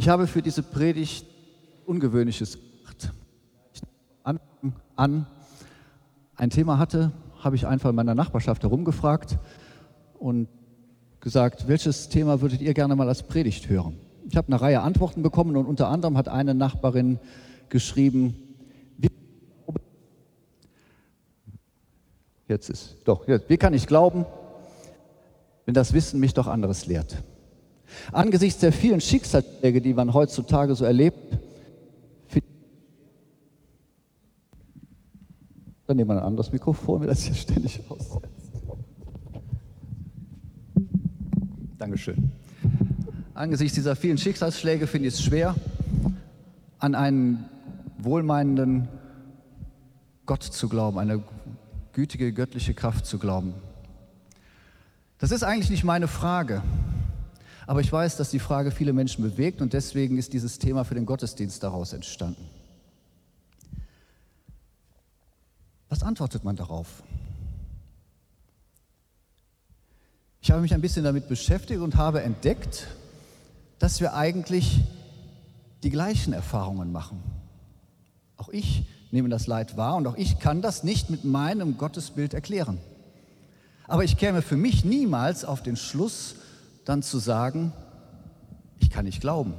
Ich habe für diese Predigt Ungewöhnliches gemacht. Anfang an ein Thema hatte, habe ich einfach in meiner Nachbarschaft herumgefragt und gesagt, welches Thema würdet ihr gerne mal als Predigt hören? Ich habe eine Reihe Antworten bekommen und unter anderem hat eine Nachbarin geschrieben, jetzt ist, doch, jetzt, wie kann ich glauben, wenn das Wissen mich doch anderes lehrt? Angesichts der vielen Schicksalsschläge, die man heutzutage so erlebt, dann nehmen wir ein anderes Mikrofon, weil das hier ständig aussetzt. Dankeschön. Angesichts dieser vielen Schicksalsschläge finde ich es schwer, an einen wohlmeinenden Gott zu glauben, eine gütige göttliche Kraft zu glauben. Das ist eigentlich nicht meine Frage. Aber ich weiß, dass die Frage viele Menschen bewegt und deswegen ist dieses Thema für den Gottesdienst daraus entstanden. Was antwortet man darauf? Ich habe mich ein bisschen damit beschäftigt und habe entdeckt, dass wir eigentlich die gleichen Erfahrungen machen. Auch ich nehme das Leid wahr und auch ich kann das nicht mit meinem Gottesbild erklären. Aber ich käme für mich niemals auf den Schluss, dann zu sagen, ich kann nicht glauben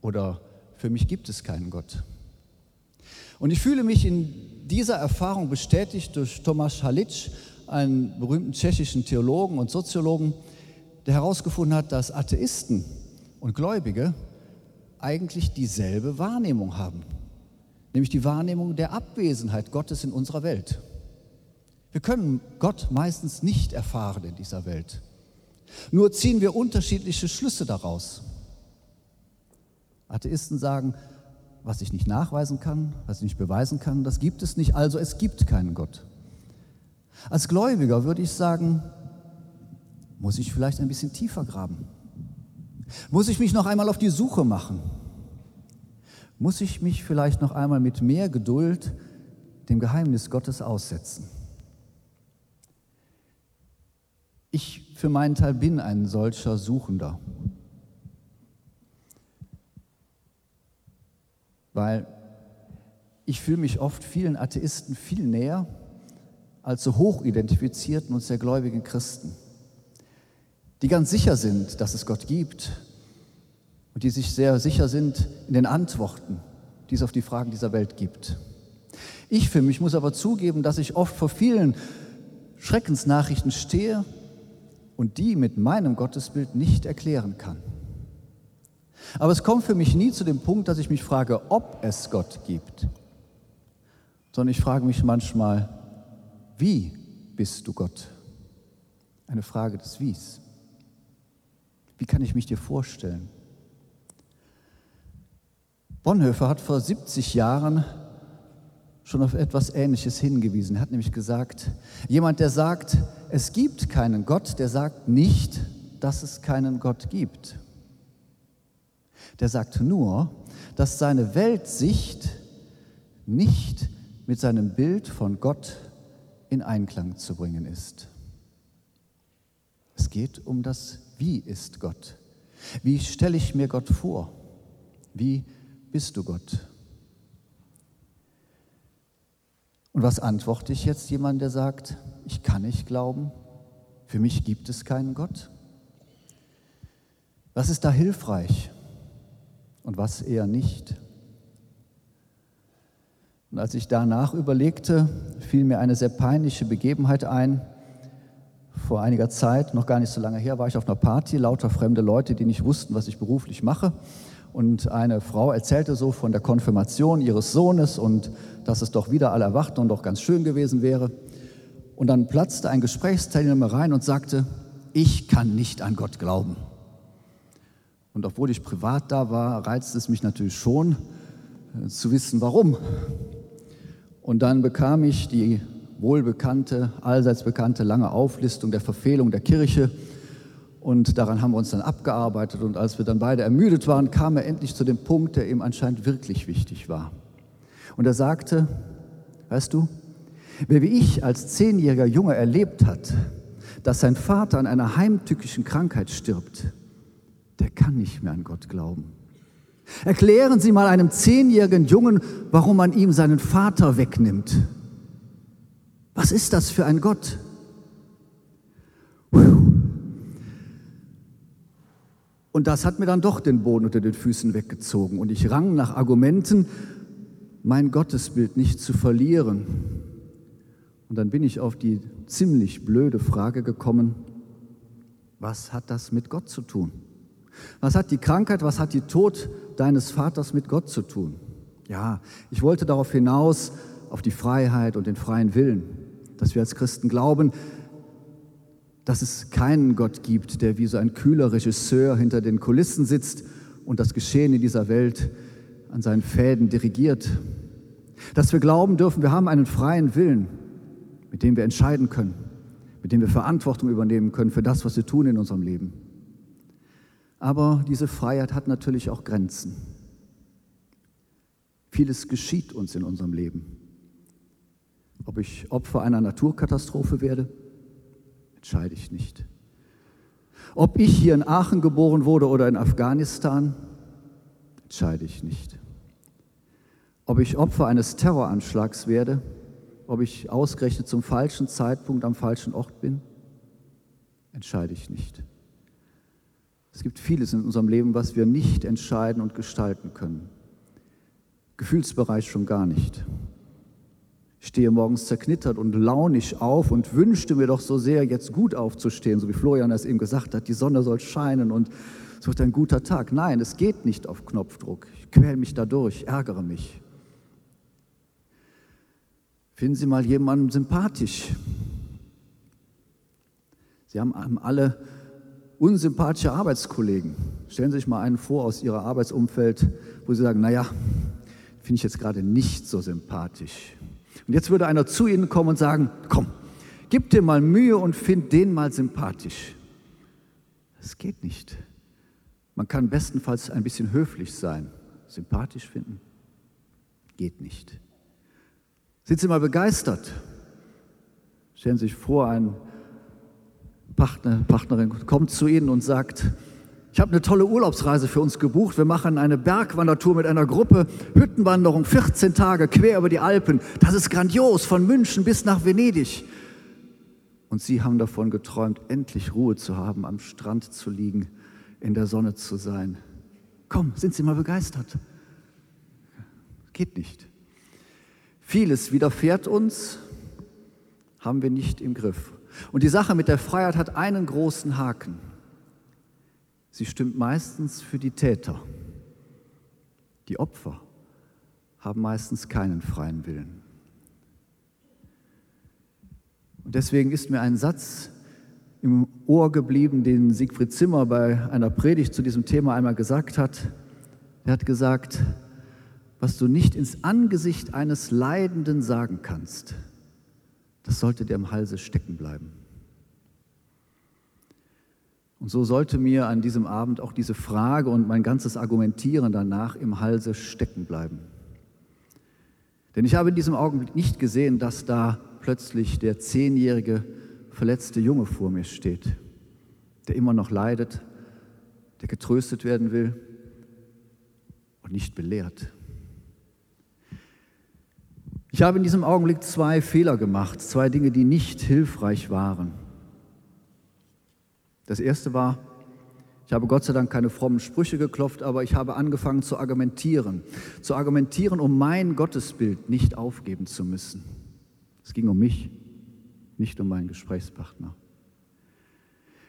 oder für mich gibt es keinen Gott. Und ich fühle mich in dieser Erfahrung bestätigt durch Tomasz Halic, einen berühmten tschechischen Theologen und Soziologen, der herausgefunden hat, dass Atheisten und Gläubige eigentlich dieselbe Wahrnehmung haben, nämlich die Wahrnehmung der Abwesenheit Gottes in unserer Welt. Wir können Gott meistens nicht erfahren in dieser Welt. Nur ziehen wir unterschiedliche Schlüsse daraus. Atheisten sagen, was ich nicht nachweisen kann, was ich nicht beweisen kann, das gibt es nicht, also es gibt keinen Gott. Als Gläubiger würde ich sagen, muss ich vielleicht ein bisschen tiefer graben? Muss ich mich noch einmal auf die Suche machen? Muss ich mich vielleicht noch einmal mit mehr Geduld dem Geheimnis Gottes aussetzen? Ich für meinen Teil bin ein solcher Suchender. Weil ich fühle mich oft vielen Atheisten viel näher als so hoch identifizierten und sehr gläubigen Christen, die ganz sicher sind, dass es Gott gibt und die sich sehr sicher sind in den Antworten, die es auf die Fragen dieser Welt gibt. Ich für mich muss aber zugeben, dass ich oft vor vielen Schreckensnachrichten stehe und die mit meinem Gottesbild nicht erklären kann. Aber es kommt für mich nie zu dem Punkt, dass ich mich frage, ob es Gott gibt, sondern ich frage mich manchmal, wie bist du Gott? Eine Frage des Wies. Wie kann ich mich dir vorstellen? Bonhoeffer hat vor 70 Jahren schon auf etwas Ähnliches hingewiesen. Er hat nämlich gesagt, jemand, der sagt, es gibt keinen Gott, der sagt nicht, dass es keinen Gott gibt. Der sagt nur, dass seine Weltsicht nicht mit seinem Bild von Gott in Einklang zu bringen ist. Es geht um das Wie ist Gott? Wie stelle ich mir Gott vor? Wie bist du Gott? Und was antworte ich jetzt jemand, der sagt, ich kann nicht glauben, für mich gibt es keinen Gott? Was ist da hilfreich und was eher nicht? Und als ich danach überlegte, fiel mir eine sehr peinliche Begebenheit ein. Vor einiger Zeit, noch gar nicht so lange her, war ich auf einer Party, lauter fremde Leute, die nicht wussten, was ich beruflich mache. Und eine Frau erzählte so von der Konfirmation ihres Sohnes und dass es doch wieder alle erwachten und doch ganz schön gewesen wäre. Und dann platzte ein Gesprächsteilnehmer rein und sagte, ich kann nicht an Gott glauben. Und obwohl ich privat da war, reizte es mich natürlich schon äh, zu wissen, warum. Und dann bekam ich die wohlbekannte, allseits bekannte lange Auflistung der Verfehlung der Kirche und daran haben wir uns dann abgearbeitet. Und als wir dann beide ermüdet waren, kam er endlich zu dem Punkt, der ihm anscheinend wirklich wichtig war. Und er sagte, weißt du, wer wie ich als zehnjähriger Junge erlebt hat, dass sein Vater an einer heimtückischen Krankheit stirbt, der kann nicht mehr an Gott glauben. Erklären Sie mal einem zehnjährigen Jungen, warum man ihm seinen Vater wegnimmt. Was ist das für ein Gott? Und das hat mir dann doch den Boden unter den Füßen weggezogen. Und ich rang nach Argumenten, mein Gottesbild nicht zu verlieren. Und dann bin ich auf die ziemlich blöde Frage gekommen, was hat das mit Gott zu tun? Was hat die Krankheit, was hat die Tod deines Vaters mit Gott zu tun? Ja, ich wollte darauf hinaus, auf die Freiheit und den freien Willen, dass wir als Christen glauben, dass es keinen Gott gibt, der wie so ein kühler Regisseur hinter den Kulissen sitzt und das Geschehen in dieser Welt an seinen Fäden dirigiert. Dass wir glauben dürfen, wir haben einen freien Willen, mit dem wir entscheiden können, mit dem wir Verantwortung übernehmen können für das, was wir tun in unserem Leben. Aber diese Freiheit hat natürlich auch Grenzen. Vieles geschieht uns in unserem Leben. Ob ich Opfer einer Naturkatastrophe werde, entscheide ich nicht. Ob ich hier in Aachen geboren wurde oder in Afghanistan, entscheide ich nicht. Ob ich Opfer eines Terroranschlags werde, ob ich ausgerechnet zum falschen Zeitpunkt am falschen Ort bin, entscheide ich nicht. Es gibt vieles in unserem Leben, was wir nicht entscheiden und gestalten können. Gefühlsbereich schon gar nicht. Stehe morgens zerknittert und launig auf und wünschte mir doch so sehr, jetzt gut aufzustehen, so wie Florian es eben gesagt hat, die Sonne soll scheinen und es wird ein guter Tag. Nein, es geht nicht auf Knopfdruck. Ich quäle mich dadurch, ärgere mich. Finden Sie mal jemanden sympathisch. Sie haben alle unsympathische Arbeitskollegen. Stellen Sie sich mal einen vor aus Ihrem Arbeitsumfeld, wo Sie sagen, naja, finde ich jetzt gerade nicht so sympathisch. Und jetzt würde einer zu Ihnen kommen und sagen, komm, gib dir mal Mühe und find den mal sympathisch. Das geht nicht. Man kann bestenfalls ein bisschen höflich sein. Sympathisch finden geht nicht. Sind Sie mal begeistert? Stellen Sie sich vor, ein Partner, Partnerin kommt zu Ihnen und sagt, ich habe eine tolle Urlaubsreise für uns gebucht. Wir machen eine Bergwandertour mit einer Gruppe, Hüttenwanderung, 14 Tage quer über die Alpen. Das ist grandios, von München bis nach Venedig. Und Sie haben davon geträumt, endlich Ruhe zu haben, am Strand zu liegen, in der Sonne zu sein. Komm, sind Sie mal begeistert? Geht nicht. Vieles widerfährt uns, haben wir nicht im Griff. Und die Sache mit der Freiheit hat einen großen Haken. Sie stimmt meistens für die Täter. Die Opfer haben meistens keinen freien Willen. Und deswegen ist mir ein Satz im Ohr geblieben, den Siegfried Zimmer bei einer Predigt zu diesem Thema einmal gesagt hat. Er hat gesagt, was du nicht ins Angesicht eines Leidenden sagen kannst, das sollte dir im Halse stecken bleiben. Und so sollte mir an diesem Abend auch diese Frage und mein ganzes Argumentieren danach im Halse stecken bleiben. Denn ich habe in diesem Augenblick nicht gesehen, dass da plötzlich der zehnjährige verletzte Junge vor mir steht, der immer noch leidet, der getröstet werden will und nicht belehrt. Ich habe in diesem Augenblick zwei Fehler gemacht, zwei Dinge, die nicht hilfreich waren. Das erste war, ich habe Gott sei Dank keine frommen Sprüche geklopft, aber ich habe angefangen zu argumentieren. Zu argumentieren, um mein Gottesbild nicht aufgeben zu müssen. Es ging um mich, nicht um meinen Gesprächspartner.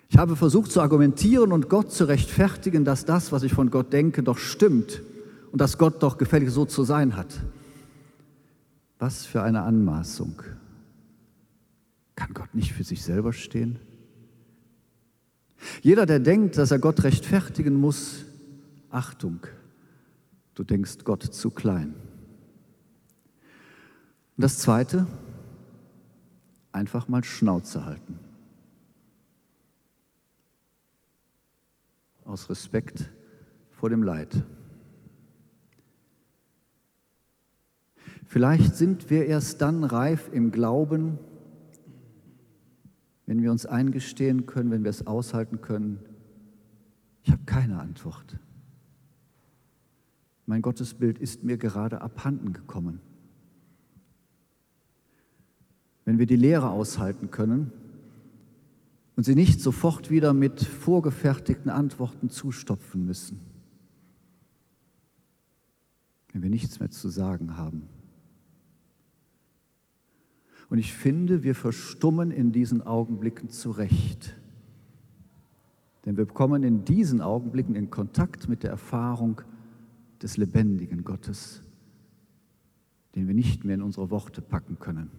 Ich habe versucht zu argumentieren und Gott zu rechtfertigen, dass das, was ich von Gott denke, doch stimmt und dass Gott doch gefällig so zu sein hat. Was für eine Anmaßung. Kann Gott nicht für sich selber stehen? Jeder, der denkt, dass er Gott rechtfertigen muss, Achtung, du denkst Gott zu klein. Und das Zweite, einfach mal Schnauze halten. Aus Respekt vor dem Leid. Vielleicht sind wir erst dann reif im Glauben, wenn wir uns eingestehen können, wenn wir es aushalten können, ich habe keine Antwort. Mein Gottesbild ist mir gerade abhanden gekommen. Wenn wir die Lehre aushalten können und sie nicht sofort wieder mit vorgefertigten Antworten zustopfen müssen, wenn wir nichts mehr zu sagen haben. Und ich finde, wir verstummen in diesen Augenblicken zurecht. Denn wir kommen in diesen Augenblicken in Kontakt mit der Erfahrung des lebendigen Gottes, den wir nicht mehr in unsere Worte packen können.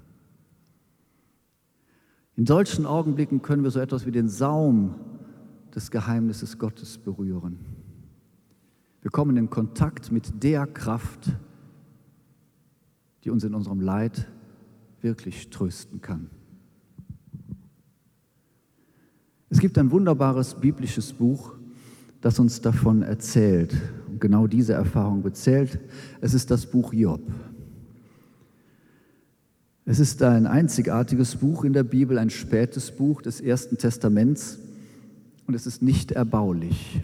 In solchen Augenblicken können wir so etwas wie den Saum des Geheimnisses Gottes berühren. Wir kommen in Kontakt mit der Kraft, die uns in unserem Leid wirklich trösten kann. Es gibt ein wunderbares biblisches Buch, das uns davon erzählt und genau diese Erfahrung bezählt. Es ist das Buch Job. Es ist ein einzigartiges Buch in der Bibel, ein spätes Buch des Ersten Testaments und es ist nicht erbaulich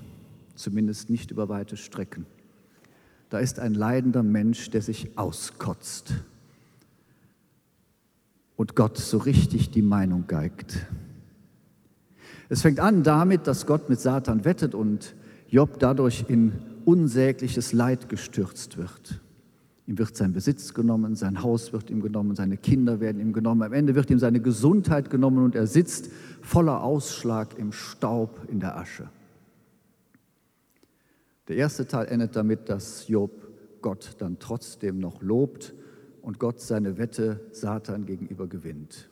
zumindest nicht über weite Strecken. Da ist ein leidender Mensch, der sich auskotzt und Gott so richtig die Meinung geigt. Es fängt an damit, dass Gott mit Satan wettet und Job dadurch in unsägliches Leid gestürzt wird. Ihm wird sein Besitz genommen, sein Haus wird ihm genommen, seine Kinder werden ihm genommen. Am Ende wird ihm seine Gesundheit genommen und er sitzt voller Ausschlag im Staub in der Asche. Der erste Teil endet damit, dass Job Gott dann trotzdem noch lobt und Gott seine Wette Satan gegenüber gewinnt.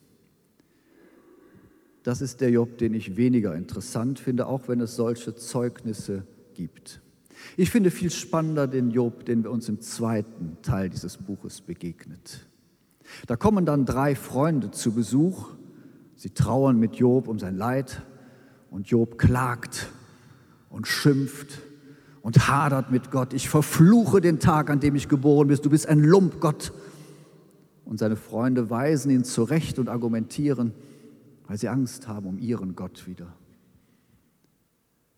Das ist der Job, den ich weniger interessant finde, auch wenn es solche Zeugnisse gibt. Ich finde viel spannender den Job, den wir uns im zweiten Teil dieses Buches begegnet. Da kommen dann drei Freunde zu Besuch. Sie trauern mit Job um sein Leid und Job klagt und schimpft und hadert mit Gott. Ich verfluche den Tag, an dem ich geboren bin. Du bist ein Lump, Gott. Und seine Freunde weisen ihn zurecht und argumentieren, weil sie Angst haben um ihren Gott wieder.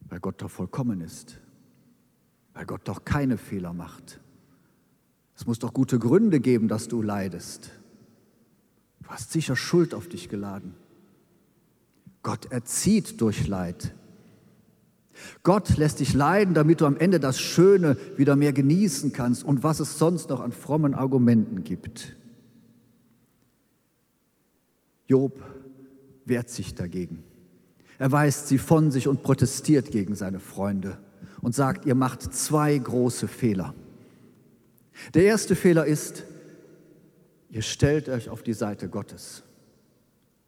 Weil Gott doch vollkommen ist. Weil Gott doch keine Fehler macht. Es muss doch gute Gründe geben, dass du leidest. Du hast sicher Schuld auf dich geladen. Gott erzieht durch Leid. Gott lässt dich leiden, damit du am Ende das Schöne wieder mehr genießen kannst und was es sonst noch an frommen Argumenten gibt. Job wehrt sich dagegen. Er weist sie von sich und protestiert gegen seine Freunde und sagt, ihr macht zwei große Fehler. Der erste Fehler ist, ihr stellt euch auf die Seite Gottes,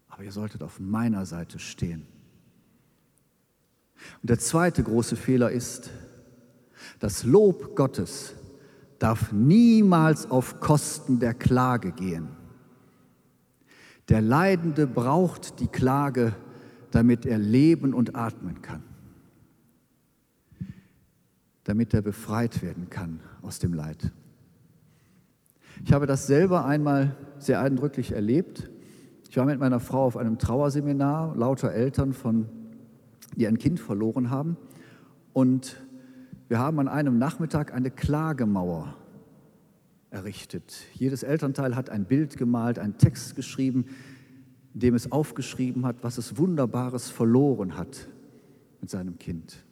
aber ihr solltet auf meiner Seite stehen. Und der zweite große Fehler ist, das Lob Gottes darf niemals auf Kosten der Klage gehen. Der Leidende braucht die Klage, damit er leben und atmen kann, damit er befreit werden kann aus dem Leid. Ich habe das selber einmal sehr eindrücklich erlebt. Ich war mit meiner Frau auf einem Trauerseminar, lauter Eltern von die ein Kind verloren haben. Und wir haben an einem Nachmittag eine Klagemauer errichtet. Jedes Elternteil hat ein Bild gemalt, einen Text geschrieben, in dem es aufgeschrieben hat, was es Wunderbares verloren hat mit seinem Kind.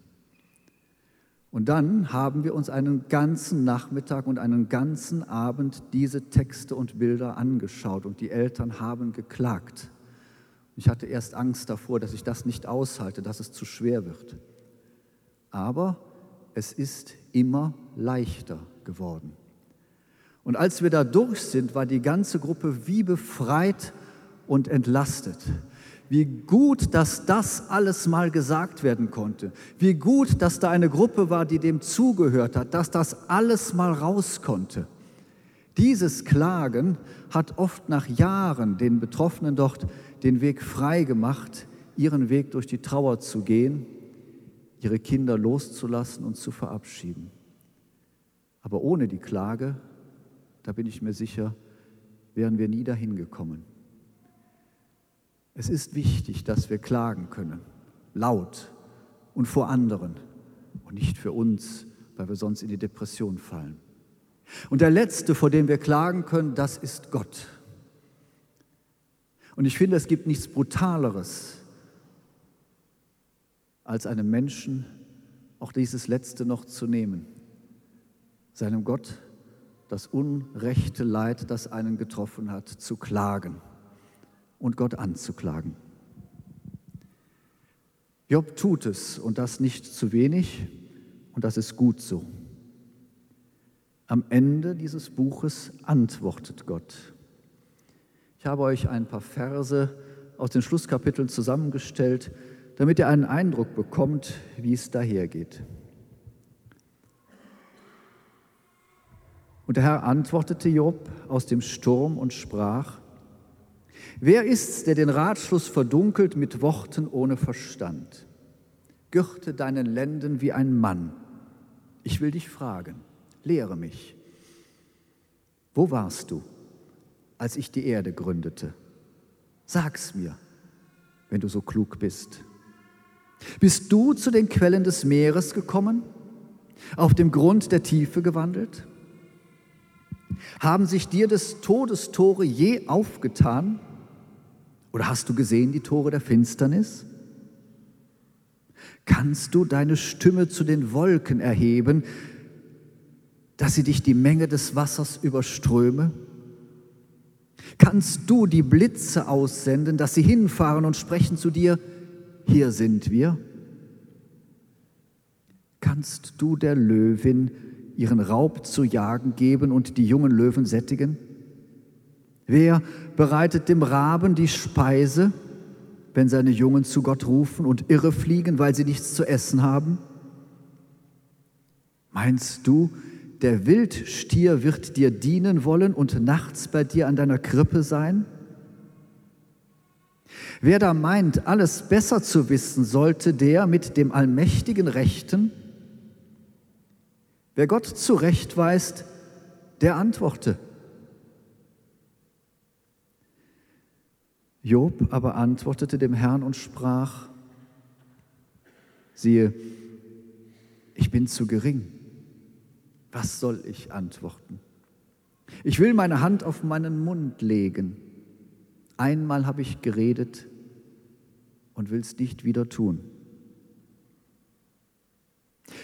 Und dann haben wir uns einen ganzen Nachmittag und einen ganzen Abend diese Texte und Bilder angeschaut und die Eltern haben geklagt. Ich hatte erst Angst davor, dass ich das nicht aushalte, dass es zu schwer wird. Aber es ist immer leichter geworden. Und als wir da durch sind, war die ganze Gruppe wie befreit und entlastet. Wie gut, dass das alles mal gesagt werden konnte. Wie gut, dass da eine Gruppe war, die dem zugehört hat, dass das alles mal raus konnte. Dieses Klagen hat oft nach Jahren den Betroffenen dort den Weg frei gemacht, ihren Weg durch die Trauer zu gehen, ihre Kinder loszulassen und zu verabschieden. Aber ohne die Klage, da bin ich mir sicher, wären wir nie dahin gekommen. Es ist wichtig, dass wir klagen können, laut und vor anderen nicht für uns, weil wir sonst in die Depression fallen. Und der Letzte, vor dem wir klagen können, das ist Gott. Und ich finde, es gibt nichts Brutaleres, als einem Menschen auch dieses Letzte noch zu nehmen, seinem Gott das unrechte Leid, das einen getroffen hat, zu klagen und Gott anzuklagen. Job tut es und das nicht zu wenig und das ist gut so. Am Ende dieses Buches antwortet Gott. Ich habe euch ein paar Verse aus den Schlusskapiteln zusammengestellt, damit ihr einen Eindruck bekommt, wie es dahergeht. Und der Herr antwortete Job aus dem Sturm und sprach, Wer ist's, der den Ratschluss verdunkelt mit Worten ohne Verstand? Gürte deinen Lenden wie ein Mann. Ich will dich fragen, lehre mich. Wo warst du, als ich die Erde gründete? Sag's mir, wenn du so klug bist. Bist du zu den Quellen des Meeres gekommen, auf dem Grund der Tiefe gewandelt? Haben sich dir des Todes Tore je aufgetan? Oder hast du gesehen die Tore der Finsternis? Kannst du deine Stimme zu den Wolken erheben, dass sie dich die Menge des Wassers überströme? Kannst du die Blitze aussenden, dass sie hinfahren und sprechen zu dir, hier sind wir? Kannst du der Löwin ihren Raub zu jagen geben und die jungen Löwen sättigen? Wer bereitet dem Raben die Speise, wenn seine Jungen zu Gott rufen und irre fliegen, weil sie nichts zu essen haben? Meinst du, der Wildstier wird dir dienen wollen und nachts bei dir an deiner Krippe sein? Wer da meint, alles besser zu wissen, sollte der mit dem allmächtigen Rechten, wer Gott zurechtweist, der antworte. Job aber antwortete dem Herrn und sprach, siehe, ich bin zu gering. Was soll ich antworten? Ich will meine Hand auf meinen Mund legen. Einmal habe ich geredet und will es nicht wieder tun.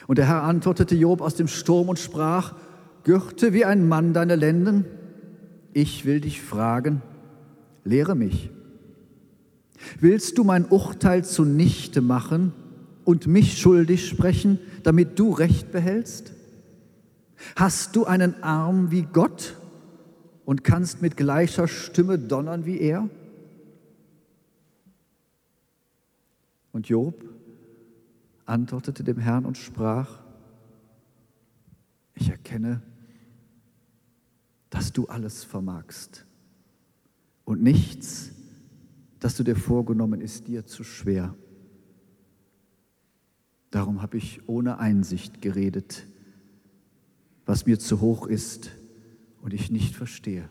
Und der Herr antwortete Job aus dem Sturm und sprach, Gürte wie ein Mann deine Lenden, ich will dich fragen, lehre mich. Willst du mein Urteil zunichte machen und mich schuldig sprechen, damit du Recht behältst? Hast du einen Arm wie Gott und kannst mit gleicher Stimme donnern wie er? Und Job antwortete dem Herrn und sprach, ich erkenne, dass du alles vermagst und nichts, das du dir vorgenommen ist, dir zu schwer. Darum habe ich ohne Einsicht geredet, was mir zu hoch ist und ich nicht verstehe.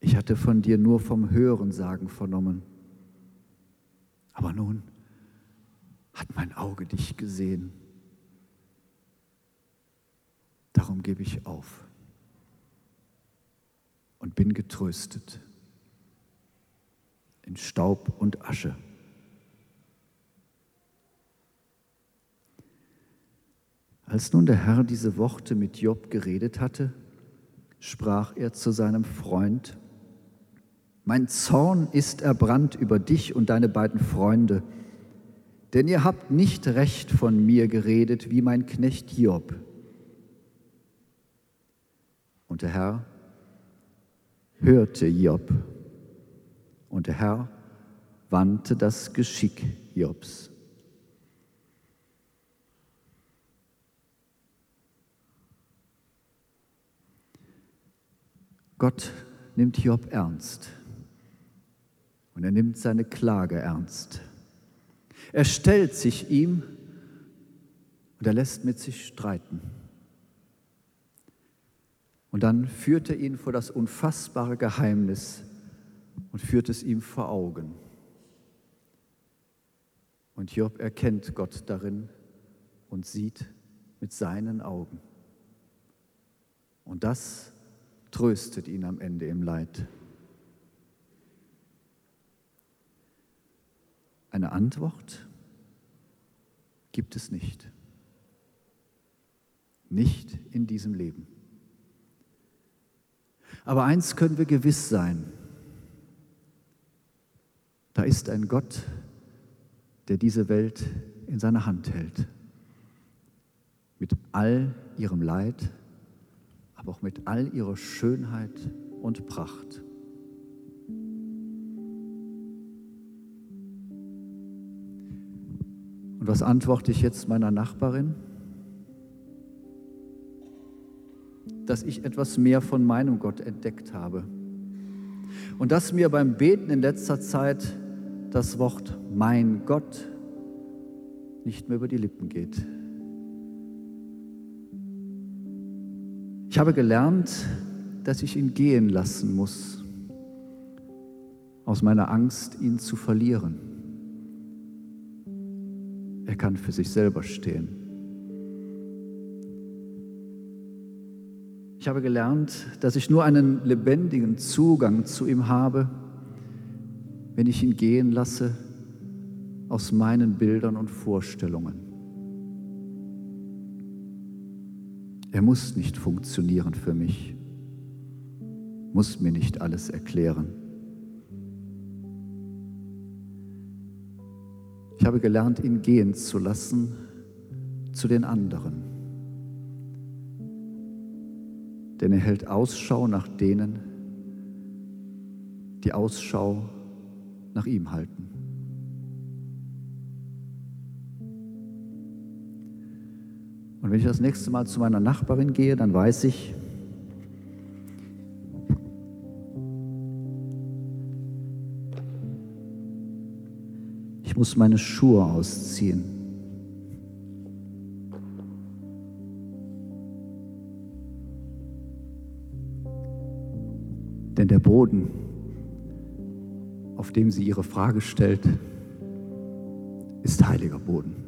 Ich hatte von dir nur vom Hörensagen vernommen, aber nun hat mein Auge dich gesehen. Darum gebe ich auf und bin getröstet in Staub und Asche. Als nun der Herr diese Worte mit Job geredet hatte, sprach er zu seinem Freund, Mein Zorn ist erbrannt über dich und deine beiden Freunde, denn ihr habt nicht recht von mir geredet wie mein Knecht Job. Und der Herr hörte Job, und der Herr wandte das Geschick Jobs. Gott nimmt Job ernst und er nimmt seine Klage ernst. Er stellt sich ihm und er lässt mit sich streiten. Und dann führt er ihn vor das unfassbare Geheimnis und führt es ihm vor Augen. Und Job erkennt Gott darin und sieht mit seinen Augen. Und das tröstet ihn am Ende im Leid. Eine Antwort gibt es nicht. Nicht in diesem Leben. Aber eins können wir gewiss sein. Da ist ein Gott, der diese Welt in seiner Hand hält. Mit all ihrem Leid, aber auch mit all ihrer Schönheit und Pracht. Und was antworte ich jetzt meiner Nachbarin? Dass ich etwas mehr von meinem Gott entdeckt habe. Und dass mir beim Beten in letzter Zeit das Wort mein Gott nicht mehr über die Lippen geht. Ich habe gelernt, dass ich ihn gehen lassen muss, aus meiner Angst, ihn zu verlieren. Er kann für sich selber stehen. Ich habe gelernt, dass ich nur einen lebendigen Zugang zu ihm habe, wenn ich ihn gehen lasse aus meinen Bildern und Vorstellungen. Er muss nicht funktionieren für mich, muss mir nicht alles erklären. Habe gelernt, ihn gehen zu lassen zu den anderen. Denn er hält Ausschau nach denen, die Ausschau nach ihm halten. Und wenn ich das nächste Mal zu meiner Nachbarin gehe, dann weiß ich, muss meine Schuhe ausziehen. Denn der Boden, auf dem sie ihre Frage stellt, ist heiliger Boden.